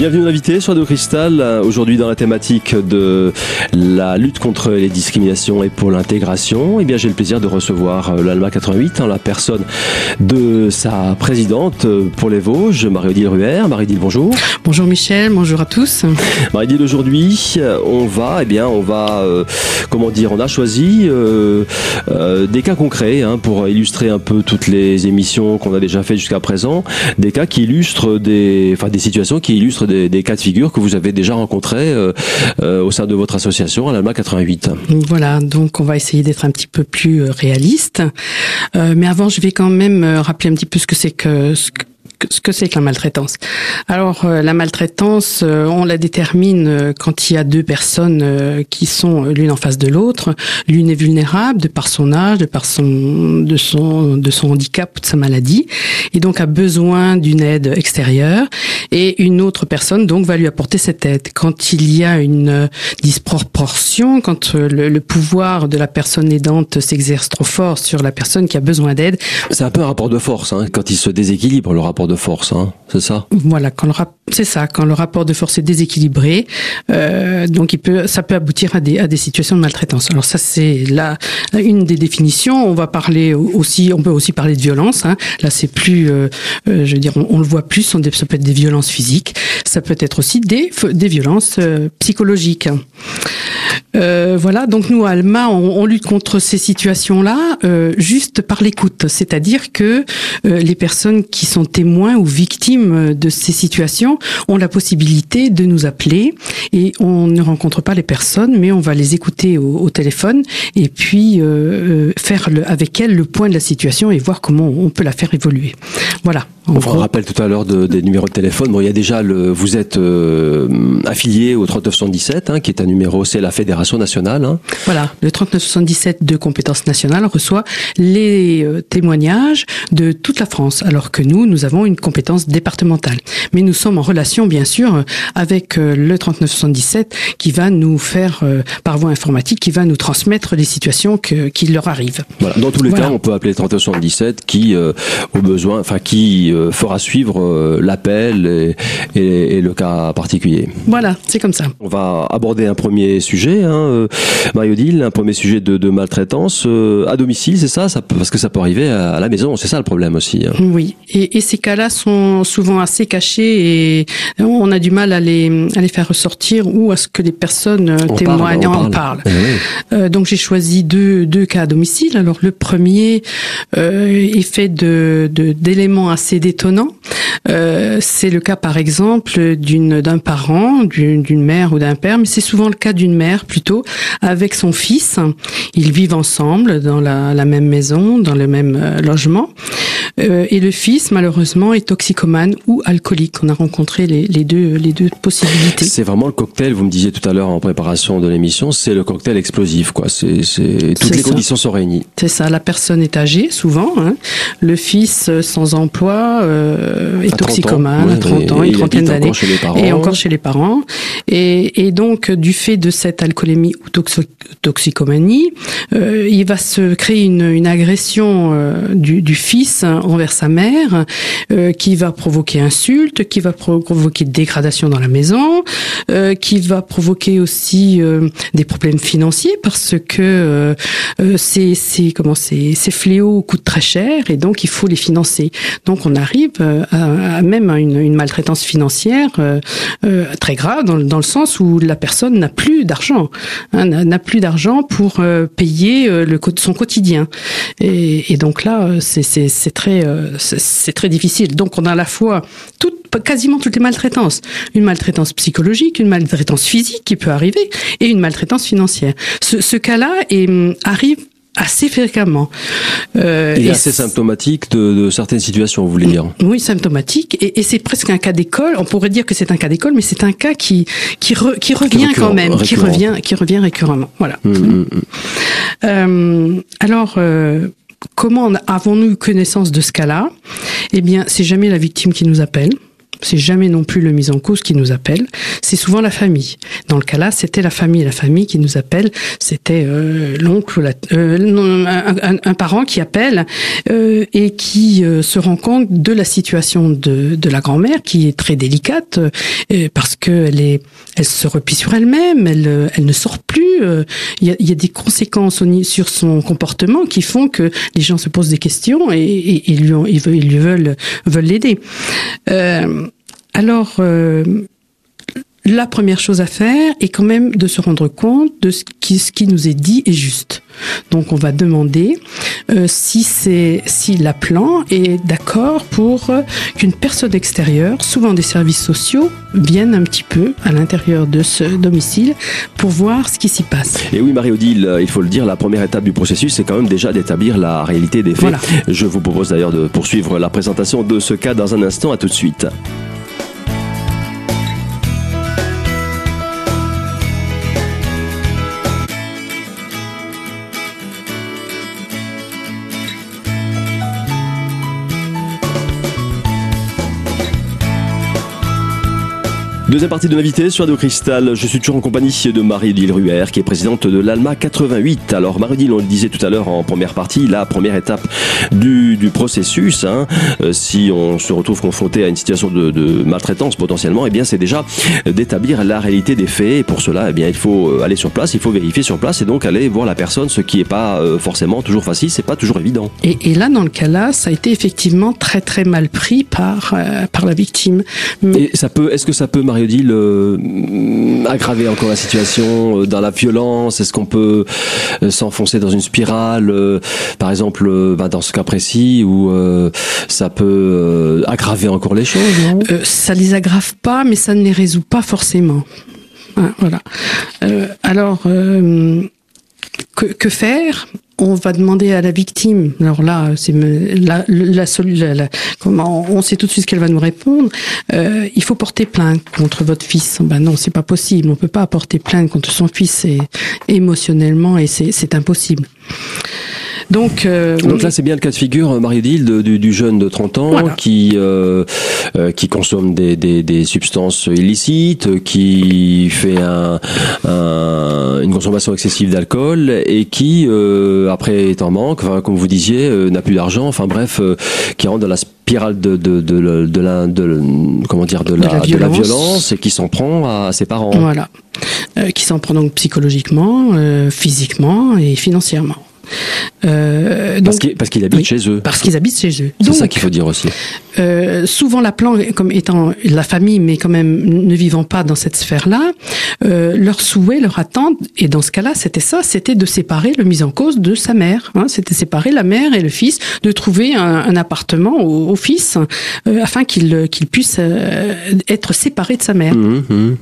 Bienvenue invité sur Radio Cristal, euh, aujourd'hui dans la thématique de la lutte contre les discriminations et pour l'intégration. Eh bien, j'ai le plaisir de recevoir euh, l'ALMA 88 en la personne de sa présidente euh, pour les Vosges, Marie-Odile Ruher. Marie-Odile, bonjour. Bonjour Michel, bonjour à tous. Marie-Odile, aujourd'hui, on va, eh bien, on va, comment dire, on a choisi des cas concrets hein, pour illustrer un peu toutes les émissions qu'on a déjà faites jusqu'à présent, des cas qui illustrent des, enfin, des situations qui illustrent des, cas de figure que vous avez déjà rencontrés euh, euh, au sein de votre association à l'ALMA 88. Voilà, donc on va essayer d'être un petit peu plus euh, réaliste. mais avant, je vais quand même rappeler un petit peu ce que c'est que ce que c'est que la maltraitance Alors euh, la maltraitance, euh, on la détermine euh, quand il y a deux personnes qui sont l'une en face de l'autre. L'une est vulnérable de par son âge, de par son de son de son handicap ou de sa maladie, et donc a besoin d'une aide extérieure. Et une autre personne donc va lui apporter cette aide. Quand il y a une disproportion, quand le, le pouvoir de la personne aidante s'exerce trop fort sur la personne qui a besoin d'aide, c'est un peu un rapport de force hein, quand il se déséquilibre le rapport de force, hein, c'est ça? Voilà, quand le c'est ça, quand le rapport de force est déséquilibré, euh, donc il peut, ça peut aboutir à des, à des situations de maltraitance. Alors ça, c'est là une des définitions. On va parler aussi, on peut aussi parler de violence. Hein. Là, c'est plus, euh, euh, je veux dire, on, le voit plus. ça peut être des violences physiques, ça peut être aussi des, des violences euh, psychologiques. Euh, voilà, donc nous, Alma, on, on lutte contre ces situations-là euh, juste par l'écoute, c'est-à-dire que euh, les personnes qui sont témoins ou victimes de ces situations ont la possibilité de nous appeler et on ne rencontre pas les personnes, mais on va les écouter au, au téléphone et puis faire le, avec elles le point de la situation et voir comment on peut la faire évoluer. Voilà. On vous rappelle tout à l'heure de, des numéros de téléphone. Bon, il y a déjà le, vous êtes affilié au 3977, hein, qui est un numéro, c'est la Fédération nationale. Hein. Voilà, le 3977 de compétences nationales reçoit les euh, témoignages de toute la France, alors que nous, nous avons une compétence départementale. Mais nous sommes en relation, bien sûr, avec euh, le 3977 qui va nous faire, euh, par voie informatique, qui va nous transmettre les situations que, qui leur arrivent. Voilà. Dans tous les cas, on peut appeler le 3977 qui, au besoin, enfin, qui fera suivre l'appel et, et, et, le cas particulier. Voilà, c'est comme ça. On va aborder un premier sujet, hein, euh, Marie-Odile, un premier sujet de, de maltraitance euh, à domicile, c'est ça, ça Parce que ça peut arriver à, la maison, c'est ça le problème aussi. Hein. Oui, et, et ces cas-là sont souvent assez cachés et on a du mal à les, à les faire ressortir ou à ce que les personnes témoignent, en parlent. Eh euh, donc j'ai choisi deux, deux cas à domicile. Alors le premier est fait de d'éléments assez détonnants. c'est le cas par exemple d'une d'un parent, d'une mère ou d'un père, mais c'est souvent le cas d'une mère plutôt avec son fils. Ils vivent ensemble dans la, la même maison, dans le même euh, logement. Euh, et le fils, malheureusement, est toxicomane ou alcoolique. On a rencontré les, les deux, les deux possibilités. C'est vraiment le cocktail. Vous me disiez tout à l'heure en préparation de l'émission, c'est le cocktail explosif, quoi. C'est, toutes les conditions sont réunies. C'est ça. La personne est âgée, souvent. Hein. Le fils euh, sans emploi euh, est toxicomane, à 30 ans, une trentaine d'années, et encore chez les parents. Et, et donc, du fait de cette alcoolémie ou toxicomanie, euh, il va se créer une, une agression euh, du, du fils envers sa mère, euh, qui va provoquer insulte, qui va provoquer dégradation dans la maison, qui va provoquer aussi des problèmes financiers parce que ces, ces comment ces, ces fléaux coûtent très cher et donc il faut les financer. Donc on arrive à, même à une, une maltraitance financière très grave dans, dans, le sens où la personne n'a plus d'argent, hein, n'a plus d'argent pour payer le, son quotidien. Et, donc là, c'est très euh, c'est très difficile. Donc on a à la fois tout, quasiment toutes les maltraitances. Une maltraitance psychologique, une maltraitance physique qui peut arriver, et une maltraitance financière. Ce, cas-là hum, arrive assez fréquemment. Euh, Il est assez symptomatique de, certaines situations, vous voulez dire? Oui, symptomatique, et, c'est presque un cas d'école. On pourrait dire que c'est un cas d'école, mais c'est un cas qui qui, qui revient quand même, qui revient qui revient récurremment. Voilà. Hum, hum, euh, alors, euh, comment avons-nous connaissance de ce cas-là? Eh bien, c'est jamais la victime qui nous appelle C'est jamais non plus le mis en cause qui nous appelle. C'est souvent la famille. Dans le cas là, c'était la famille, la famille qui nous appelle. C'était euh, l'oncle, euh, un, un, parent qui appelle euh, et qui euh, se rend compte de la situation de, de la grand-mère qui est très délicate euh, parce que elle est, elle se replie sur elle-même, elle, elle ne sort plus. Il y a, y, a, des conséquences sur son comportement qui font que les gens se posent des questions et, et, et lui, ils, veulent, ils veulent veulent l'aider. Euh, alors, euh, la première chose à faire est quand même de se rendre compte de ce qui, ce qui nous est dit est juste. Donc on va demander euh, si c'est si l'appelant est d'accord pour euh, qu'une personne extérieure, souvent des services sociaux, vienne un petit peu à l'intérieur de ce domicile pour voir ce qui s'y passe. Et oui, Marie-Odile, euh, il faut le dire, la première étape du processus, c'est quand même déjà d'établir la réalité des faits. Voilà. Je vous propose d'ailleurs de poursuivre la présentation de ce cas dans un instant. À tout de suite. Deuxième partie de l'invité sur Radio Cristal. Je suis toujours en compagnie de Marie-Odile Ruher, qui est présidente de l'ALMA 88. Alors, Marie-Odile, on le disait tout à l'heure en première partie, la première étape du, du processus, hein, euh, si on se retrouve confronté à une situation de, de maltraitance potentiellement, eh bien, c'est déjà d'établir la réalité des faits. Et pour cela, eh bien, il faut euh, aller sur place, il faut vérifier sur place et donc aller voir la personne, ce qui n'est pas euh, forcément toujours facile, c'est pas toujours évident. Et, et, là, dans le cas là, ça a été effectivement très très mal pris par, euh, par la victime. Mais... Et ça peut, est-ce que ça peut, Marie Mario-Odile, euh, aggraver encore la situation euh, dans la violence? Est-ce qu'on peut euh, s'enfoncer dans une spirale, euh, par exemple, bah, dans ce cas précis, où ça peut aggraver encore les choses non? Ça les aggrave pas, mais ça ne les résout pas forcément. Ah, voilà. alors, que faire? On va demander à la victime. Alors là, c'est la, la, comment on sait tout de suite ce qu'elle va nous répondre. Euh, il faut porter plainte contre votre fils. Ben non, c'est pas possible. On peut pas porter plainte contre son fils et, émotionnellement et c'est impossible. Donc, euh, Donc là, c'est bien le cas de figure, Marie-Odile, du, du, jeune de 30 ans voilà. qui euh, euh, qui consomme des, des, des, substances illicites, qui fait un, un, une consommation excessive d'alcool et qui, euh, après, est en manque, enfin, comme vous disiez, euh, n'a plus d'argent, enfin bref, euh, qui rentre dans la spirale de, de, de, de, la, de, comment dire, de, la, de, la, violence. de la violence et qui s'en prend à ses parents. Voilà. qui s'en prend donc psychologiquement, physiquement et financièrement. Euh, parce qu'il qu habite oui, chez eux. Parce qu'ils habitent chez eux. C'est ça qu'il faut dire aussi. Euh, souvent, la plan, comme étant la famille, mais quand même ne vivant pas dans cette sphère-là, euh, leur souhait, leur attente, et dans ce cas-là, c'était ça, c'était de séparer le mis en cause de sa mère. Hein, c'était séparer la mère et le fils, de trouver un, un appartement au, au fils euh, afin qu'il qu'il puisse être séparé de sa mère. Mmh, mmh.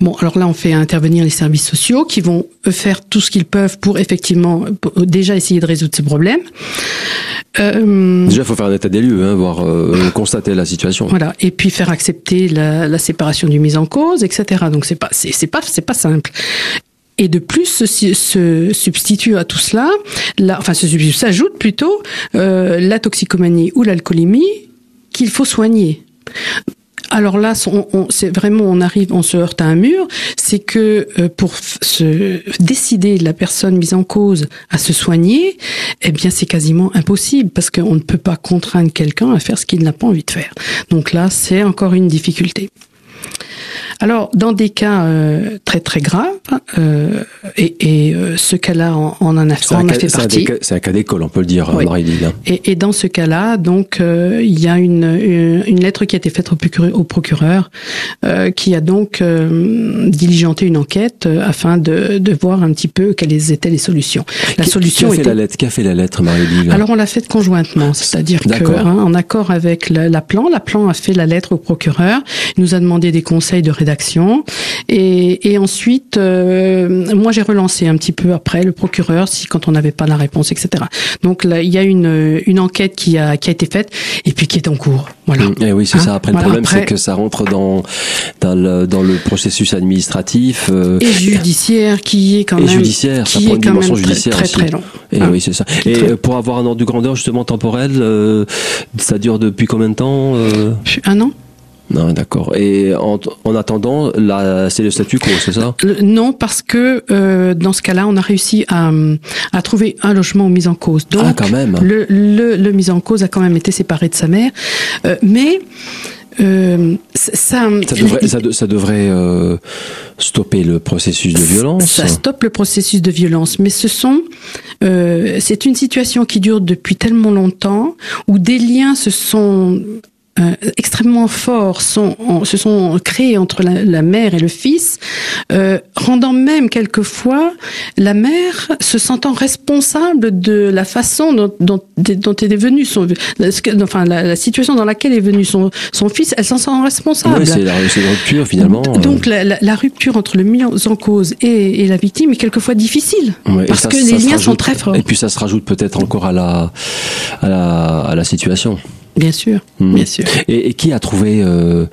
Bon, alors là, on fait intervenir les services sociaux qui vont faire tout ce qu'ils peuvent pour effectivement pour déjà essayer de résoudre ces problèmes. Euh, déjà, il faut faire un état des lieux, hein, voir euh, constater la situation. Voilà, et puis faire accepter la, la séparation du mise en cause, etc. Donc c'est pas c'est pas c'est pas simple. Et de plus, se, se, substitue à tout cela, la, enfin, se s'ajoute plutôt euh, la toxicomanie ou l'alcoolémie qu'il faut soigner. Alors là, on, c'est vraiment, on arrive, on se heurte à un mur. C'est que euh, pour se décider la personne mise en cause à se soigner, eh bien, c'est quasiment impossible parce qu'on ne peut pas contraindre quelqu'un à faire ce qu'il n'a pas envie de faire. Donc là, c'est encore une difficulté. Alors, dans des cas euh, très très graves, euh, et, et euh, ce cas-là en, en, en a, en a fait partie. C'est un cas d'école, on peut le dire, oui. marie et, et, dans ce cas-là, donc, il y a une, une, une, lettre qui a été faite au procureur, au procureur qui a donc diligenté une enquête afin de, de, voir un petit peu quelles étaient les solutions. La solution qui a fait était... la lettre Qui a fait la lettre, marie Alors, on l'a faite conjointement, c'est-à-dire que, hein, en accord avec la, la plan, la plan a fait la lettre au procureur, il nous a demandé des conseils de rédaction. Et, et ensuite, euh, moi j'ai relancé un petit peu après le procureur si quand on n'avait pas la réponse, etc. Donc là, il y a une, une enquête qui a, qui a été faite et puis qui est en cours. Voilà. Et oui, c'est hein ça. Après, voilà, le problème, après... c'est que ça rentre dans, dans, le, dans le processus administratif. Euh, et judiciaire qui est quand et même. judiciaire, ça prend une dimension judiciaire très, aussi. Très, très long. Et hein oui, c'est ça. Et très... pour avoir un ordre de grandeur justement temporel, euh, ça dure depuis combien de temps. Un an Non, d'accord. Et en, en attendant, c'est le statu quo, c'est ça? Non, parce que euh, dans ce cas-là, on a réussi à, à trouver un logement mis en cause. Donc, ah, quand même. Le, le, le mis en cause a quand même été séparé de sa mère, euh, mais euh, ça, ça devrait, ça, ça devrait euh, stopper le processus de violence. Ça stoppe le processus de violence, mais ce sont, euh, c'est une situation qui dure depuis tellement longtemps où des liens se sont euh, extrêmement forts sont, se sont créés entre la, mère et le fils, euh, rendant même quelquefois la mère se sentant responsable de la façon dont, dont, dont est venu son, enfin la, situation dans laquelle est venu son, son fils, elle s'en sent responsable. Ouais, c'est la, rupture finalement. Donc la, la, rupture entre le mis en cause et, et la victime est quelquefois difficile parce que les liens sont très forts. Et puis ça se rajoute peut-être encore à la, à la, à la situation. Bien sûr, hmm. bien sûr. Et, et, qui a trouvé, euh,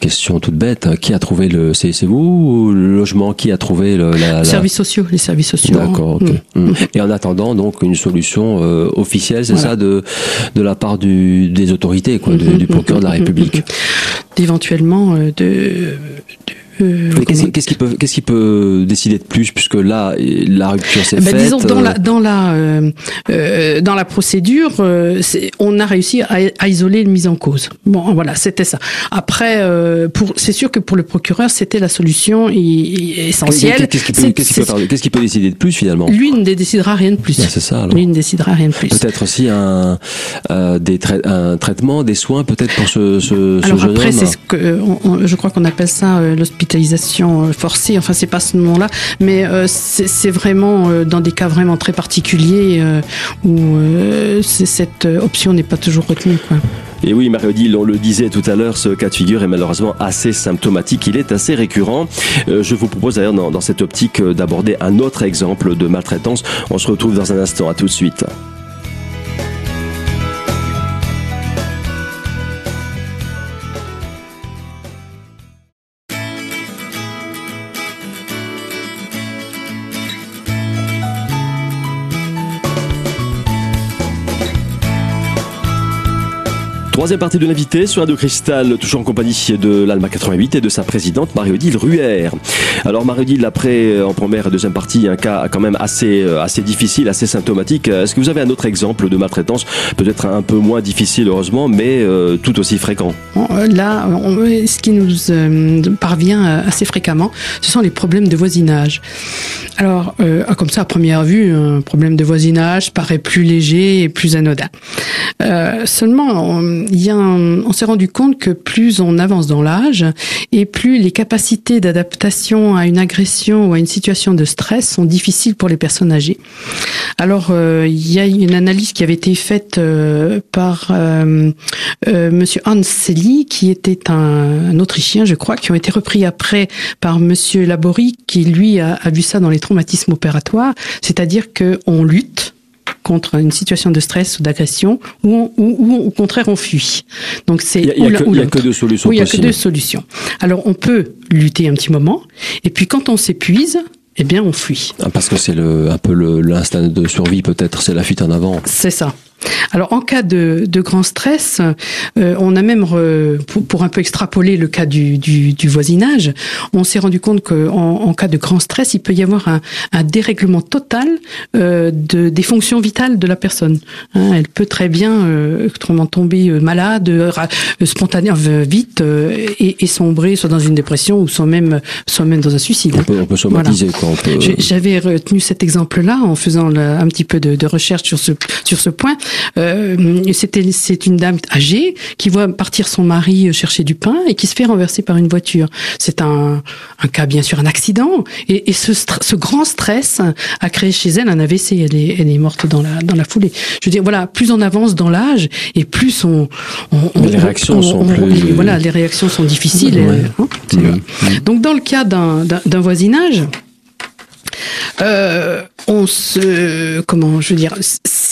question toute bête, qui a trouvé le, c'est, vous ou le logement qui a trouvé le, la, la... services sociaux, les services sociaux. D'accord. ok. Hmm. Hmm. Et en attendant donc une solution euh, officielle, c'est ça de de la part du, des autorités, quoi, du procureur de la République. Éventuellement euh, de, qu'est-ce qui peut, qu'est-ce qui peut décider de plus puisque là la rupture s'est ben, faite. Disons dans la euh, dans la euh, euh dans la procédure, on a réussi à, à, isoler une mise en cause. Bon, voilà, c'était ça. Après, pour c'est sûr que pour le procureur, c'était la solution essentielle. Qu'est-ce qui, peut, décider de plus finalement? Lui ne décidera rien de plus. c'est ça. Alors. Lui ne décidera rien de plus. Peut-être aussi un des un traitement, des soins peut-être pour ce, ce, ce Alors après, c'est ce que je crois qu'on appelle ça l'hospitalisation euh, forcée. Enfin, c'est pas ce nom-là, mais euh, c'est vraiment euh, dans des cas vraiment très particuliers où cette option n'est pas toujours retenue. Et oui, Marie-Odile, on le disait tout à l'heure, ce cas de figure est malheureusement assez symptomatique. Il est assez récurrent. je vous propose d'ailleurs dans cette optique d'aborder un autre exemple de maltraitance. On se retrouve dans un instant. À tout de suite. Troisième partie de l'invité sur Radio Cristal, toujours en compagnie de l'Alma 88 et de sa présidente Marie-Odile Ruher. Alors Marie-Odile, après, euh, en première et deuxième partie, un cas quand même assez, euh, assez difficile, assez symptomatique. Est-ce que vous avez un autre exemple de maltraitance, peut-être un peu moins difficile heureusement, mais euh, tout aussi fréquent? Là, ce qui nous parvient assez fréquemment, ce sont les problèmes de voisinage. Alors, ah, comme ça, à première vue, un problème de voisinage paraît plus léger et plus anodin. seulement, s'est rendu compte que plus on avance dans l'âge et plus les capacités d'adaptation à une agression ou à une situation de stress sont difficiles pour les personnes âgées. Alors, euh, il y a une analyse qui avait été faite euh, par euh, Monsieur Hans Selly, qui était un, Autrichien, je crois, qui ont été repris après par Monsieur Laborie, qui lui a, a vu ça dans les traumatismes opératoires, c'est-à-dire que on lutte contre une situation de stress ou d'agression, ou, ou, au contraire on fuit. Donc c'est il n'y a, que deux solutions. Oui, il n'y a que deux solutions. Alors on peut lutter un petit moment, et puis quand on s'épuise, eh bien on fuit. Ah, parce que c'est le, un peu l'instinct de survie peut-être, c'est la fuite en avant. C'est ça. Alors en cas de, de grand stress, euh, on a même, pour, un peu extrapoler le cas du, du, du voisinage, on s'est rendu compte qu'en en cas de grand stress, il peut y avoir un, un dérèglement total euh, de, des fonctions vitales de la personne. Hein, elle peut très bien euh, tomber euh, malade, euh, spontanément, vite, et, et, sombrer soit dans une dépression ou soit même, soit même dans un suicide. On peut, on peut somatiser. Peut... J'avais retenu cet exemple-là en faisant un petit peu de, de recherche sur ce, sur ce point. Euh, c'était c'est une dame âgée qui voit partir son mari chercher du pain et qui se fait renverser par une voiture. C'est un, un cas bien sûr un accident et, et ce, ce grand stress a créé chez elle un AVC. Elle est, elle est morte dans la dans la foulée. Je veux dire voilà, plus on avance dans l'âge et plus on, on, les réactions sont plus voilà les réactions sont difficiles. Hein, Donc dans le cas d'un voisinage. Euh, on se comment je veux dire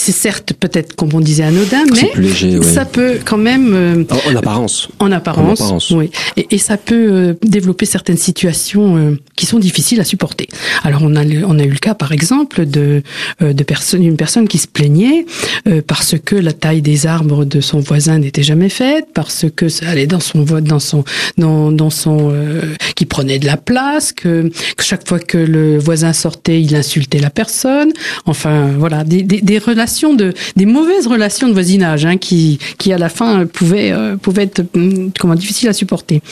c'est certes peut-être, comme on disait, anodin, mais ça peut quand même... en, apparence. En apparence, oui. Et, ça peut développer certaines situations qui sont difficiles à supporter. Alors on a, on a eu le cas, par exemple, de, de personne, une personne qui se plaignait parce que la taille des arbres de son voisin n'était jamais faite, parce que ça allait dans son dans son dans, dans son qui prenait de la place, que, que chaque fois que le voisin sortait, il insultait la personne. Enfin, voilà, des, des, des relations de, des mauvaises relations de voisinage, hein, qui, qui à la fin pouvaient, euh, pouvaient être, hum, comment, difficiles à supporter.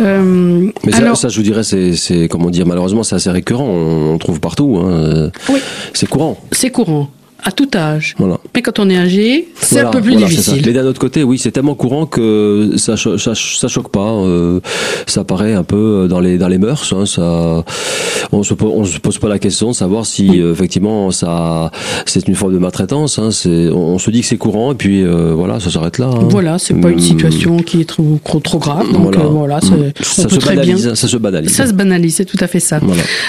Euh, Mais ça, ça, je vous dirais, c'est, comment dire, malheureusement, c'est assez récurrent. On, trouve partout. Hein. Oui. C'est courant. C'est courant à tout âge. Voilà. Mais quand on est âgé, c'est un peu plus difficile. Mais d'un autre côté, oui, c'est tellement courant que ça, ça, ça choque pas. Euh, ça paraît un peu dans les dans les mœurs. Hein, ça, on se on se pose pas la question de savoir si euh, effectivement ça c'est une forme de maltraitance. Hein, c'est on, se dit que c'est courant et puis euh, voilà, ça s'arrête là. Hein. Voilà, c'est pas une hum. situation qui est trop trop, grave. Donc voilà, hum. ça se banalise, ça se banalise. Ça se banalise, c'est tout à fait ça.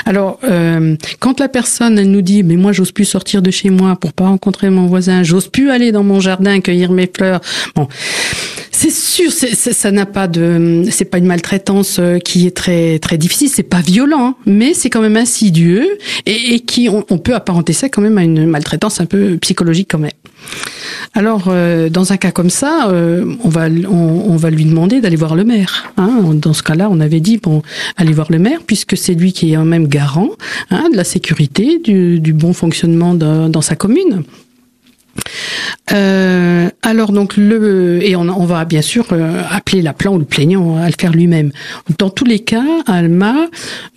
Alors quand la personne elle nous dit mais moi j'ose plus sortir de chez moi pour pas rencontrer mon voisin, j'ose plus aller dans mon jardin cueillir mes fleurs. Bon, c'est sûr, ça n'a pas de, c'est pas une maltraitance euh, qui est très très difficile, c'est pas violent, hein, mais c'est quand même insidieux et, qui on, peut apparenter ça quand même à une maltraitance un peu psychologique quand même. Alors, euh, dans un cas comme ça, euh, on va on, va lui demander d'aller voir le maire. Hein. Dans ce cas-là, on avait dit bon, allez voir le maire puisque c'est lui qui est en même garant hein, de la sécurité, du, du bon fonctionnement dans sa commune. Euh, alors donc le et on, on va bien sûr euh, appeler l'appelant ou le plaignant à le faire lui-même. Dans tous les cas, Alma,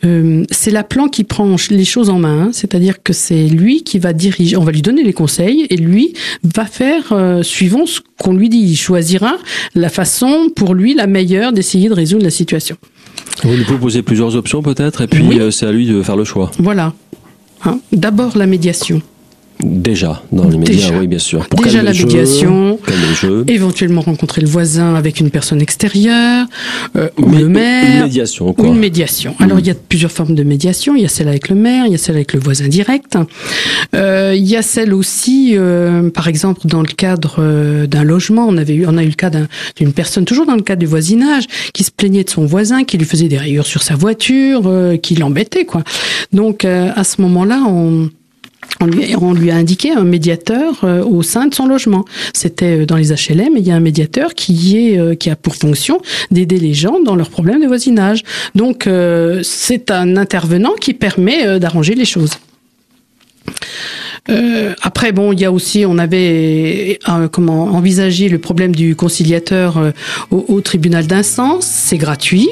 euh, c'est l'appelant qui prend les choses en main, c'est-à-dire que c'est lui qui va diriger. On va lui donner les conseils et lui va faire suivant ce qu'on lui dit. Il choisira la façon pour lui la meilleure d'essayer de résoudre la situation. Vous lui proposez plusieurs options peut-être et puis c'est à lui de faire le choix. Voilà. Hein D'abord la médiation. Déjà, dans les médias, oui, bien sûr. Pour Déjà la médiation, éventuellement rencontrer le voisin avec une personne extérieure, euh, ou le maire. Une médiation, quoi. Une médiation. Alors, mm. il y a plusieurs formes de médiation. Il y a celle avec le maire, il y a celle avec le voisin direct. Euh, il y a celle aussi, euh, par exemple, dans le cadre euh, d'un logement. On avait eu, on a eu le cas d'une personne, toujours dans le cadre du voisinage, qui se plaignait de son voisin, qui lui faisait des rayures sur sa voiture, euh, qui l'embêtait, quoi. Donc, à ce moment-là, on on lui, a indiqué un médiateur euh, au sein de son logement. C'était euh, dans les HLM, et il y a un médiateur qui est euh, qui a pour fonction d'aider les gens dans leurs problèmes de voisinage. Donc c'est un intervenant qui permet d'arranger les choses. Euh, après, bon, il y a aussi, on avait euh, comment envisagé le problème du conciliateur euh, au, tribunal d'instance. C'est gratuit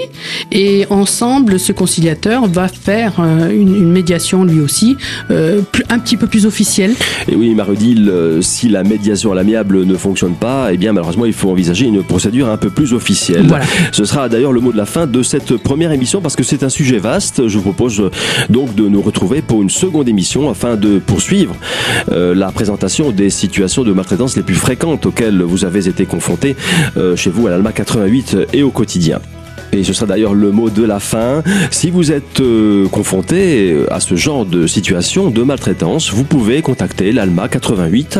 et ensemble, ce conciliateur va faire une, médiation lui aussi, un petit peu plus officielle. Et oui, Marodil, si la médiation à l'amiable ne fonctionne pas, eh bien malheureusement, il faut envisager une procédure un peu plus officielle. Voilà. Ce sera d'ailleurs le mot de la fin de cette première émission parce que c'est un sujet vaste. Je vous propose donc de nous retrouver pour une seconde émission afin poursuivre euh, la présentation des situations de maltraitance les plus fréquentes auxquelles vous avez été confrontés euh, chez vous à l'Alma 88 et au quotidien. Et ce sera d'ailleurs le mot de la fin. Si vous êtes euh, confronté à ce genre de situation de maltraitance, vous pouvez contacter l'ALMA 88,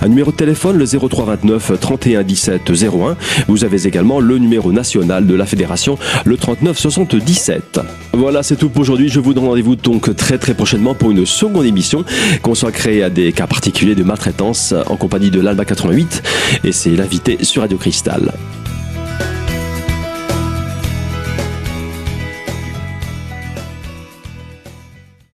un numéro de téléphone le 0329 31 17 01. Vous avez également le numéro national de la fédération le 39 77. Voilà, c'est tout pour aujourd'hui. Je vous donne rendez-vous donc très très prochainement pour une seconde émission consacrée à des cas particuliers de maltraitance en compagnie de l'ALMA 88 et c'est l'invité sur Radio Cristal.